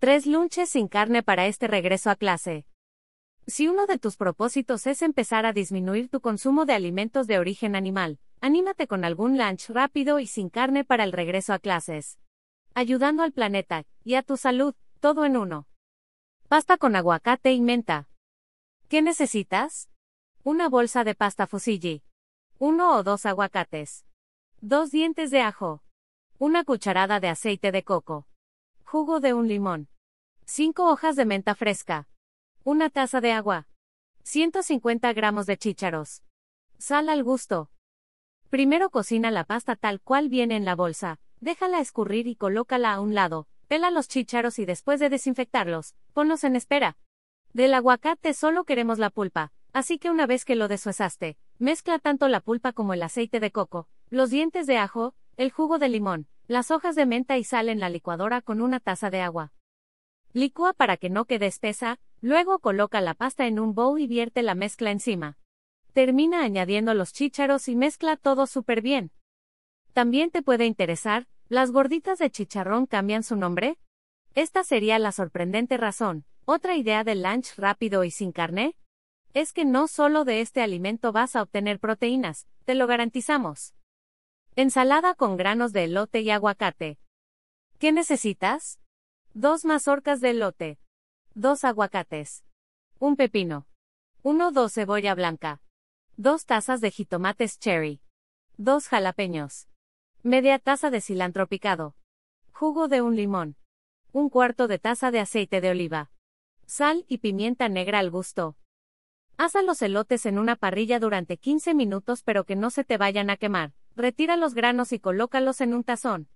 Tres lunches sin carne para este regreso a clase. Si uno de tus propósitos es empezar a disminuir tu consumo de alimentos de origen animal, anímate con algún lunch rápido y sin carne para el regreso a clases. Ayudando al planeta y a tu salud, todo en uno. Pasta con aguacate y menta. ¿Qué necesitas? Una bolsa de pasta fusilli. Uno o dos aguacates. Dos dientes de ajo. Una cucharada de aceite de coco. Jugo de un limón. 5 hojas de menta fresca. Una taza de agua. 150 gramos de chícharos. Sal al gusto. Primero cocina la pasta tal cual viene en la bolsa, déjala escurrir y colócala a un lado, pela los chícharos y después de desinfectarlos, ponlos en espera. Del aguacate solo queremos la pulpa, así que una vez que lo deshuesaste, mezcla tanto la pulpa como el aceite de coco, los dientes de ajo, el jugo de limón, las hojas de menta y sal en la licuadora con una taza de agua. Licúa para que no quede espesa, luego coloca la pasta en un bowl y vierte la mezcla encima. Termina añadiendo los chícharos y mezcla todo súper bien. También te puede interesar, ¿las gorditas de chicharrón cambian su nombre? Esta sería la sorprendente razón. Otra idea del lunch rápido y sin carne? Es que no solo de este alimento vas a obtener proteínas, te lo garantizamos. Ensalada con granos de elote y aguacate. ¿Qué necesitas? Dos mazorcas de elote. Dos aguacates. Un pepino. Uno dos cebolla blanca. Dos tazas de jitomates cherry. Dos jalapeños. Media taza de cilantro picado. Jugo de un limón. Un cuarto de taza de aceite de oliva. Sal y pimienta negra al gusto. Asa los elotes en una parrilla durante 15 minutos pero que no se te vayan a quemar. Retira los granos y colócalos en un tazón.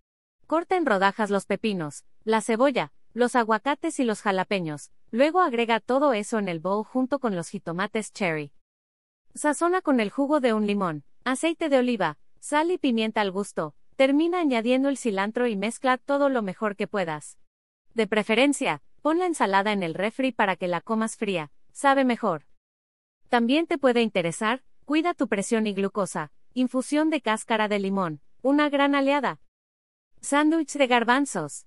Corta en rodajas los pepinos, la cebolla, los aguacates y los jalapeños. Luego agrega todo eso en el bowl junto con los jitomates cherry. Sazona con el jugo de un limón, aceite de oliva, sal y pimienta al gusto. Termina añadiendo el cilantro y mezcla todo lo mejor que puedas. De preferencia, pon la ensalada en el refri para que la comas fría, sabe mejor. También te puede interesar, cuida tu presión y glucosa, infusión de cáscara de limón, una gran aliada. Sándwich de garbanzos.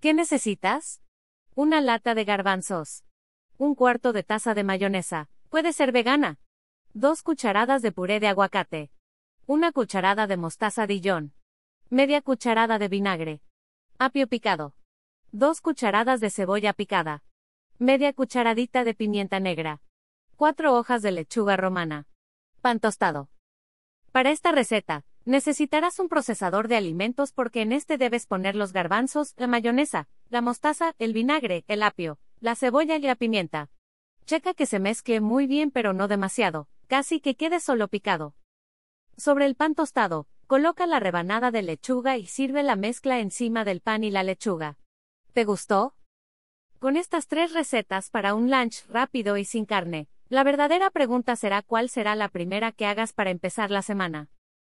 ¿Qué necesitas? Una lata de garbanzos. Un cuarto de taza de mayonesa, puede ser vegana. Dos cucharadas de puré de aguacate. Una cucharada de mostaza Dijon. Media cucharada de vinagre. Apio picado. Dos cucharadas de cebolla picada. Media cucharadita de pimienta negra. Cuatro hojas de lechuga romana. Pan tostado. Para esta receta, necesitarás un procesador de alimentos porque en este debes poner los garbanzos, la mayonesa, la mostaza, el vinagre, el apio, la cebolla y la pimienta. Checa que se mezcle muy bien pero no demasiado, casi que quede solo picado. Sobre el pan tostado, coloca la rebanada de lechuga y sirve la mezcla encima del pan y la lechuga. ¿Te gustó? Con estas tres recetas para un lunch rápido y sin carne, la verdadera pregunta será cuál será la primera que hagas para empezar la semana.